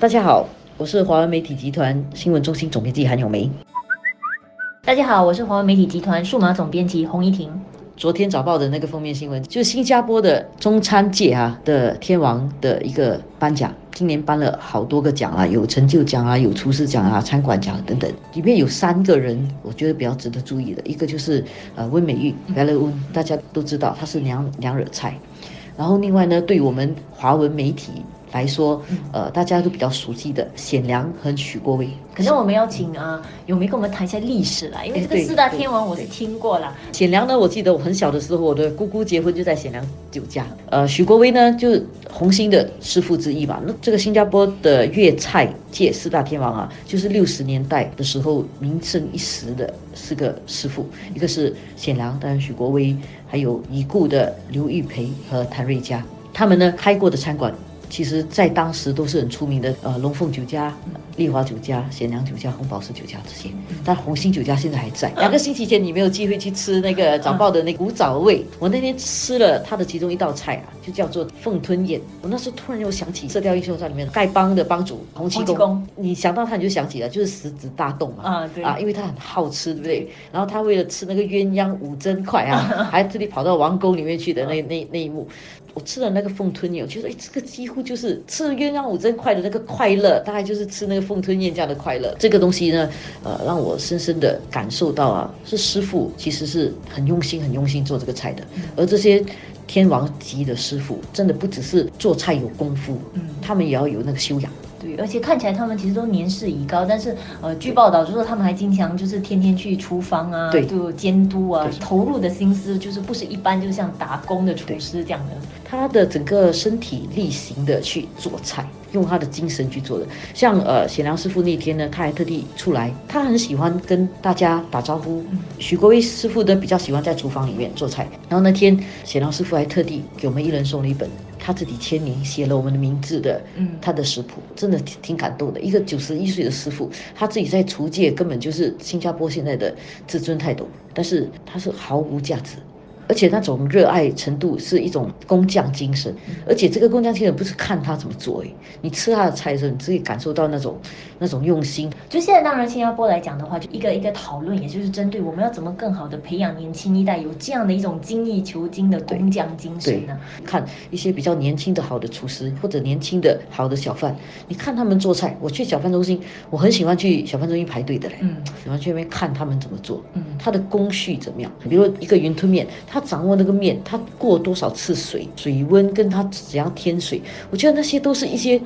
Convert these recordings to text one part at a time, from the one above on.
大家好，我是华文媒体集团新闻中心总编辑韩永梅。大家好，我是华文媒体集团数码总编辑洪怡婷。昨天早报的那个封面新闻，就是新加坡的中餐界啊的天王的一个颁奖，今年颁了好多个奖啊，有成就奖啊，有厨师奖啊，餐馆奖等等。里面有三个人，我觉得比较值得注意的，一个就是呃温美玉 b e l l 大家都知道她是娘娘惹菜。然后另外呢，对我们华文媒体。来说，呃，大家都比较熟悉的显良和许国威。可能我们要请啊，有没跟我们谈一下历史啦？因为这个四大天王我是听过了。显良呢，我记得我很小的时候，我的姑姑结婚就在显良酒家。呃，许国威呢，就是红星的师傅之一吧。那这个新加坡的粤菜界四大天王啊，就是六十年代的时候名声一时的四个师傅，一个是显良，当然许国威，还有已故的刘玉培和谭瑞佳，他们呢开过的餐馆。其实，在当时都是很出名的，呃，龙凤酒家、丽华酒家、贤良酒家、红宝石酒家这些。但红星酒家现在还在。两个星期前，你没有机会去吃那个早报的那古早味。我那天吃了它的其中一道菜啊，就叫做凤吞宴。我那时候突然又想起《射雕英雄传》里面丐帮的帮主洪七公。你想到他，你就想起了，就是食指大动嘛。啊，对。啊，因为他很好吃，对不对？然后他为了吃那个鸳鸯五珍块啊，还特地跑到王宫里面去的那那那一幕。我吃了那个凤吞宴，我觉得哎，这个几乎就是吃鸳鸯五珍块的那个快乐，大概就是吃那个凤吞宴这样的快乐。这个东西呢，呃，让我深深的感受到啊，是师傅其实是很用心、很用心做这个菜的。而这些天王级的师傅，真的不只是做菜有功夫，嗯，他们也要有那个修养。对，而且看起来他们其实都年事已高，但是呃，据报道就说他们还经常就是天天去厨房啊，对，就监督啊，投入的心思就是不是一般，就像打工的厨师这样的。他的整个身体力行的去做菜，用他的精神去做的。像呃，显良师傅那天呢，他还特地出来，他很喜欢跟大家打招呼。许国威师傅呢，比较喜欢在厨房里面做菜。然后那天显良师傅还特地给我们一人送了一本。他自己签名写了我们的名字的，嗯，他的食谱真的挺挺感动的。一个九十一岁的师傅，他自己在厨界根本就是新加坡现在的至尊泰斗，但是他是毫无价值。而且那种热爱程度是一种工匠精神，而且这个工匠精神不是看他怎么做，哎，你吃他的菜的时候，你自己感受到那种那种用心。就现在，当然新加坡来讲的话，就一个一个讨论，也就是针对我们要怎么更好的培养年轻一代有这样的一种精益求精的工匠精神呢？看一些比较年轻的好的厨师或者年轻的好的小贩，你看他们做菜。我去小贩中心，我很喜欢去小贩中心排队的嘞，嗯，喜欢去那边看他们怎么做，嗯，他的工序怎么样？比如一个云吞面，他。掌握那个面，它过多少次水，水温跟它怎样添水，我觉得那些都是一些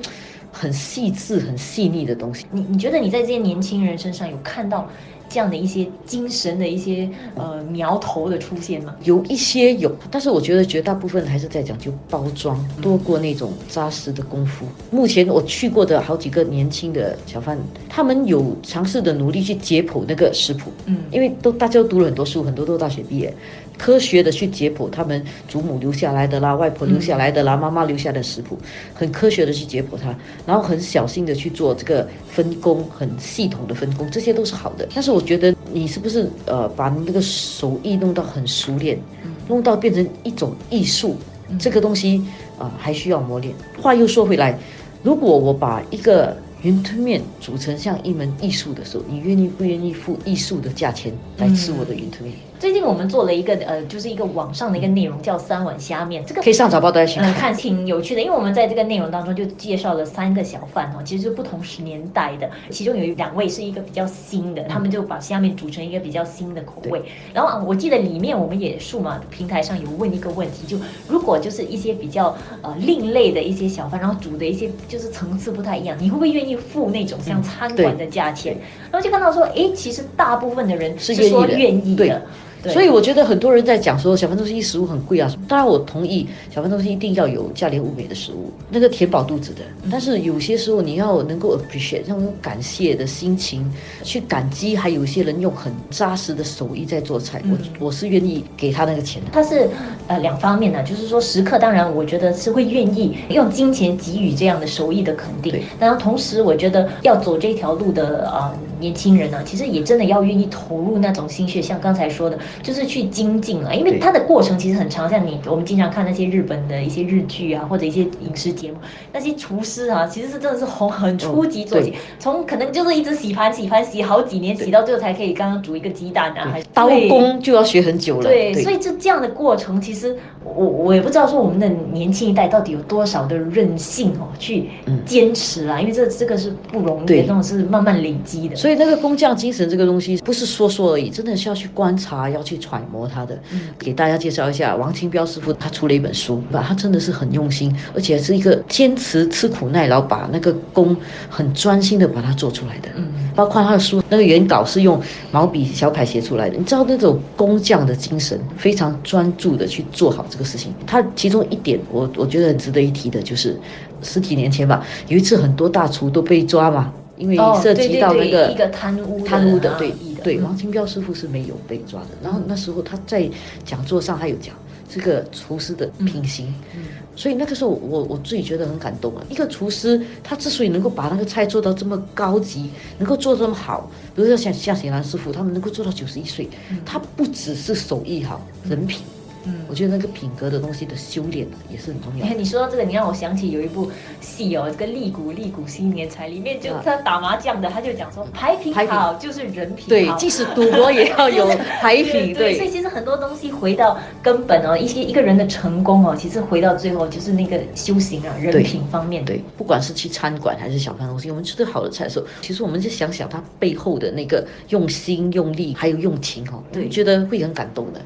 很细致、很细腻的东西。你你觉得你在这些年轻人身上有看到？这样的一些精神的一些呃苗头的出现吗？有一些有，但是我觉得绝大部分还是在讲究包装多过那种扎实的功夫。目前我去过的好几个年轻的小贩，他们有尝试的努力去解剖那个食谱，嗯，因为都大家都读了很多书，很多都大学毕业，科学的去解剖他们祖母留下来的啦，外婆留下来的啦，妈妈留下的食谱，很科学的去解剖它，然后很小心的去做这个分工，很系统的分工，这些都是好的。但是我。觉得你是不是呃把那个手艺弄到很熟练，弄到变成一种艺术？这个东西啊还需要磨练。话又说回来，如果我把一个云吞面煮成像一门艺术的时候，你愿意不愿意付艺术的价钱来吃我的云吞面？最近我们做了一个呃，就是一个网上的一个内容，叫三碗虾面。这个可以上早报都去看，挺有趣的。因为我们在这个内容当中就介绍了三个小贩哦，其实是不同十年代的。其中有两位是一个比较新的，他们就把虾面煮成一个比较新的口味。然后我记得里面我们也数码平台上有问一个问题，就如果就是一些比较呃另类的一些小贩，然后煮的一些就是层次不太一样，你会不会愿意付那种像餐馆的价钱？然后就看到说，哎，其实大部分的人是说愿意的。所以我觉得很多人在讲说小贩中心食物很贵啊，当然我同意小贩中心一定要有价廉物美的食物，那个填饱肚子的。但是有些时候你要能够 appreciate，那种感谢的心情去感激，还有一些人用很扎实的手艺在做菜，我我是愿意给他那个钱的。他是呃两方面的，就是说食客当然我觉得是会愿意用金钱给予这样的手艺的肯定，然后同时我觉得要走这条路的啊年轻人呢，其实也真的要愿意投入那种心血，像刚才说的，就是去精进了，因为它的过程其实很长。像你我们经常看那些日本的一些日剧啊，或者一些影视节目，那些厨师啊，其实是真的是从很初级做起，对。从可能就是一直洗盘洗盘洗好几年，洗到最后才可以刚刚煮一个鸡蛋啊，还是刀工就要学很久了。对，所以就这样的过程，其实我我也不知道说我们的年轻一代到底有多少的韧性哦，去嗯。坚持啊，因为这这个是不容易的，这种是慢慢累积的。所以那个工匠精神这个东西不是说说而已，真的是要去观察，要去揣摩它的。嗯给大家介绍一下，王清标师傅他出了一本书，吧，他真的是很用心，而且是一个坚持吃苦耐劳，把那个工很专心的把它做出来的。嗯包括他的书那个原稿是用毛笔小楷写出来的，你知道那种工匠的精神，非常专注的去做好这个事情。他其中一点我我觉得很值得一提的就是十几年前吧，有一次很多大厨都被抓嘛，因为哦，涉及到那个一个贪污的贪污的，对对，嗯王清标师傅是没有被抓的。然后那时候他在讲座上还有讲这个厨师的品行，嗯所以那个时候我我自己觉得很感动啊。一个厨师他之所以能够把那个菜做到这么高级，能够做这么好，比如说像像显兰师傅，他们能够做到九十一岁，他不只是手艺好，人品。嗯。我觉得那个品格的东西的修炼啊也是很重要哎，。你说到这个，你让我想起有一部戏哦，这个《利古利古新年财》里面就啊。他打麻将的，他就讲说牌品好就是人品好。对，即使赌博也要有牌品，对，所以其实很多东西回到根本哦，一些一个人的成功哦，其实回到最后就是那个修行啊、人品方面。的。对，不管是去餐馆还是小贩东西，我们吃的好的菜的时候，其实我们就想想他背后的那个用心、用力，还有用情哦，对。觉得会很感动的。